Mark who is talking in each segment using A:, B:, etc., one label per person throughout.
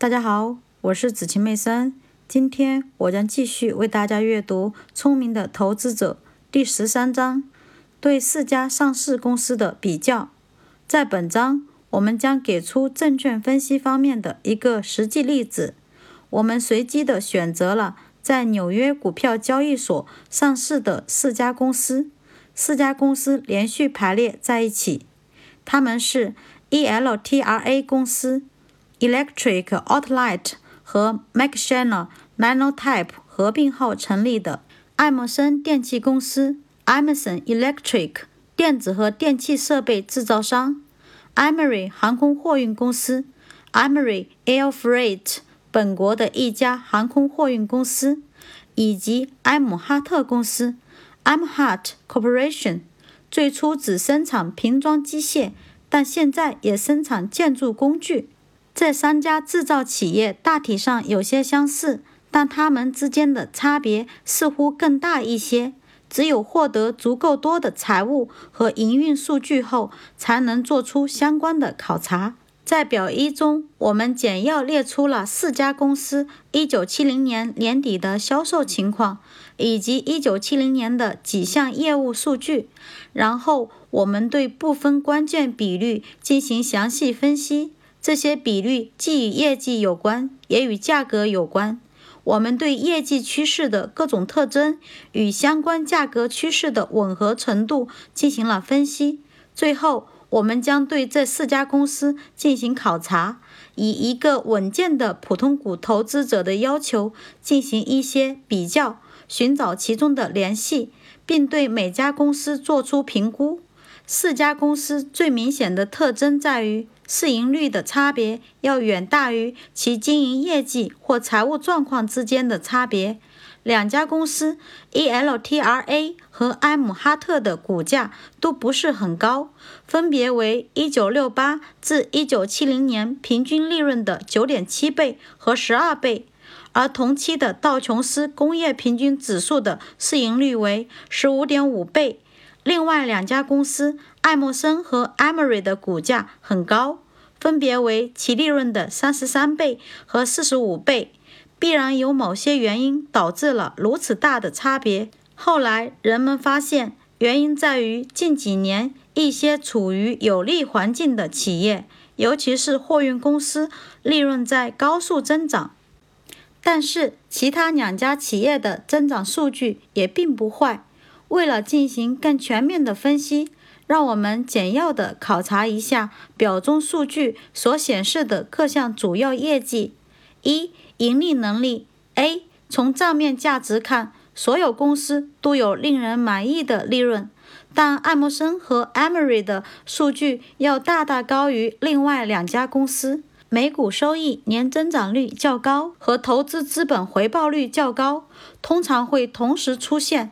A: 大家好，我是子晴妹森。今天我将继续为大家阅读《聪明的投资者》第十三章，对四家上市公司的比较。在本章，我们将给出证券分析方面的一个实际例子。我们随机的选择了在纽约股票交易所上市的四家公司，四家公司连续排列在一起，他们是 ELTRA 公司。Electric Outlight 和 m c s h a n a Nanotype 合并后成立的艾默生电器公司 （Emerson Electric） 电子和电气设备制造商；Emery 航空货运公司 （Emery Air Freight） 本国的一家航空货运公司；以及埃姆哈特公司 （Em Hart Corporation），最初只生产瓶装机械，但现在也生产建筑工具。这三家制造企业大体上有些相似，但它们之间的差别似乎更大一些。只有获得足够多的财务和营运数据后，才能做出相关的考察。在表一中，我们简要列出了四家公司1970年年底的销售情况，以及1970年的几项业务数据。然后，我们对部分关键比率进行详细分析。这些比率既与业绩有关，也与价格有关。我们对业绩趋势的各种特征与相关价格趋势的吻合程度进行了分析。最后，我们将对这四家公司进行考察，以一个稳健的普通股投资者的要求进行一些比较，寻找其中的联系，并对每家公司做出评估。四家公司最明显的特征在于。市盈率的差别要远大于其经营业绩或财务状况之间的差别。两家公司 ELTRA 和埃姆哈特的股价都不是很高，分别为1968至1970年平均利润的9.7倍和12倍，而同期的道琼斯工业平均指数的市盈率为15.5倍。另外两家公司。艾默生和 Emery 的股价很高，分别为其利润的三十三倍和四十五倍。必然有某些原因导致了如此大的差别。后来人们发现，原因在于近几年一些处于有利环境的企业，尤其是货运公司，利润在高速增长。但是其他两家企业的增长数据也并不坏。为了进行更全面的分析。让我们简要的考察一下表中数据所显示的各项主要业绩。一、盈利能力。A. 从账面价值看，所有公司都有令人满意的利润，但艾默生和 Emery 的数据要大大高于另外两家公司。每股收益年增长率较高和投资资本回报率较高，通常会同时出现。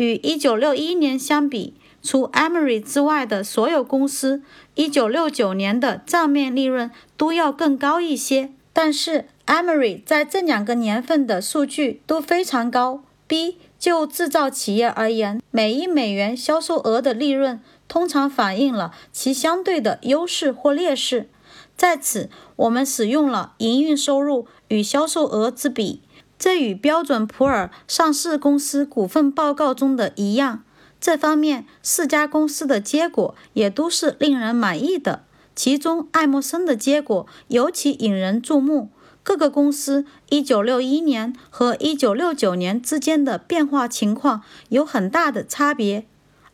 A: 与1961年相比。除 Emory 之外的所有公司，1969年的账面利润都要更高一些。但是 Emory 在这两个年份的数据都非常高。B 就制造企业而言，每一美元销售额的利润通常反映了其相对的优势或劣势。在此，我们使用了营运收入与销售额之比，这与标准普尔上市公司股份报告中的一样。这方面，四家公司的结果也都是令人满意的。其中，爱默生的结果尤其引人注目。各个公司1961年和1969年之间的变化情况有很大的差别。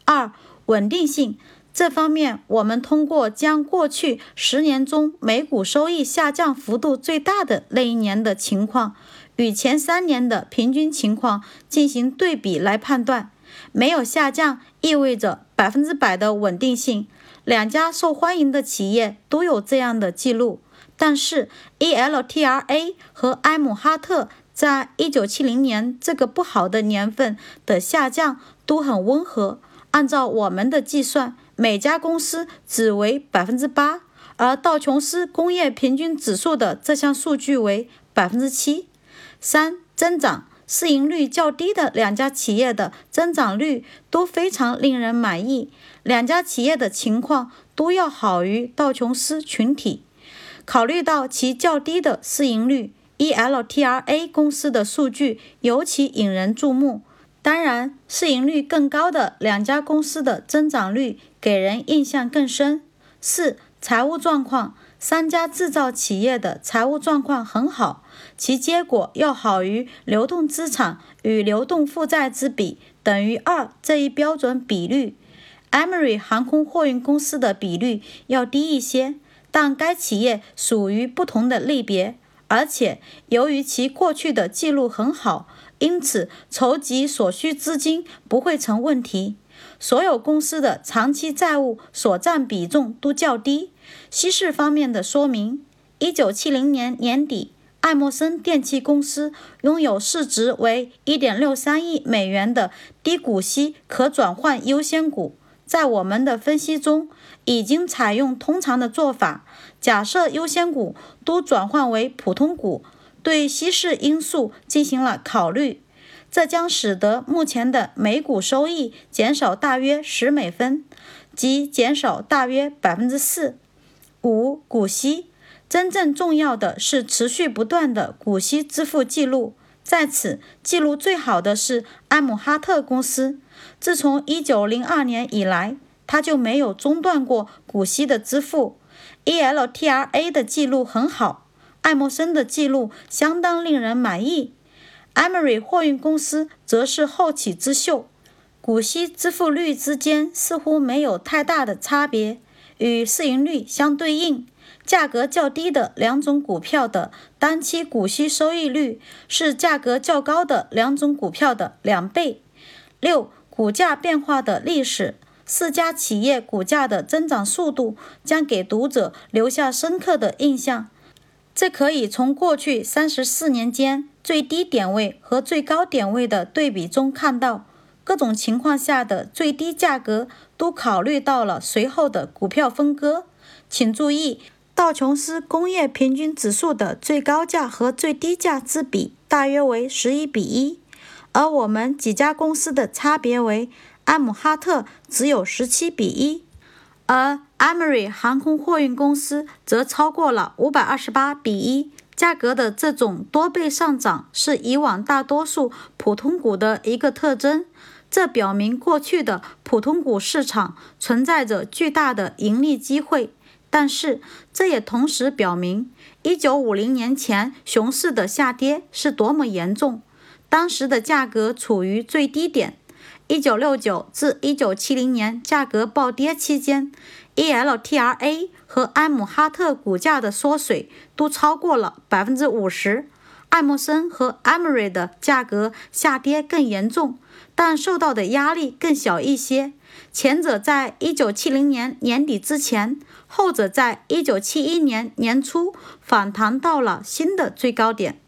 A: 二、稳定性这方面，我们通过将过去十年中每股收益下降幅度最大的那一年的情况与前三年的平均情况进行对比来判断。没有下降意味着百分之百的稳定性。两家受欢迎的企业都有这样的记录，但是 ELTRA 和埃姆哈特在一九七零年这个不好的年份的下降都很温和。按照我们的计算，每家公司只为百分之八，而道琼斯工业平均指数的这项数据为百分之七。三、增长。市盈率较低的两家企业的增长率都非常令人满意，两家企业的情况都要好于道琼斯群体。考虑到其较低的市盈率，ELTRA 公司的数据尤其引人注目。当然，市盈率更高的两家公司的增长率给人印象更深。四、财务状况，三家制造企业的财务状况很好，其结果要好于流动资产与流动负债之比等于二这一标准比率。Emery 航空货运公司的比率要低一些，但该企业属于不同的类别，而且由于其过去的记录很好。因此，筹集所需资金不会成问题。所有公司的长期债务所占比重都较低。稀释方面的说明：一九七零年年底，爱默生电器公司拥有市值为一点六三亿美元的低股息可转换优先股。在我们的分析中，已经采用通常的做法，假设优先股都转换为普通股。对稀释因素进行了考虑，这将使得目前的每股收益减少大约十美分，即减少大约百分之四。五、股息真正重要的是持续不断的股息支付记录，在此记录最好的是埃姆哈特公司，自从一九零二年以来，它就没有中断过股息的支付。ELTRA 的记录很好。爱默生的记录相当令人满意，Emery 货运公司则是后起之秀，股息支付率之间似乎没有太大的差别，与市盈率相对应。价格较低的两种股票的单期股息收益率是价格较高的两种股票的两倍。六、股价变化的历史，四家企业股价的增长速度将给读者留下深刻的印象。这可以从过去三十四年间最低点位和最高点位的对比中看到，各种情况下的最低价格都考虑到了随后的股票分割。请注意，道琼斯工业平均指数的最高价和最低价之比大约为十一比一，而我们几家公司的差别为，埃姆哈特只有十七比一。而 Emery 航空货运公司则超过了五百二十八比一，价格的这种多倍上涨是以往大多数普通股的一个特征。这表明过去的普通股市场存在着巨大的盈利机会，但是这也同时表明，一九五零年前熊市的下跌是多么严重，当时的价格处于最低点。一九六九至一九七零年价格暴跌期间，ELTRA 和埃姆哈特股价的缩水都超过了百分之五十。艾默生和 Amery 的价格下跌更严重，但受到的压力更小一些。前者在一九七零年年底之前，后者在一九七一年年初反弹到了新的最高点。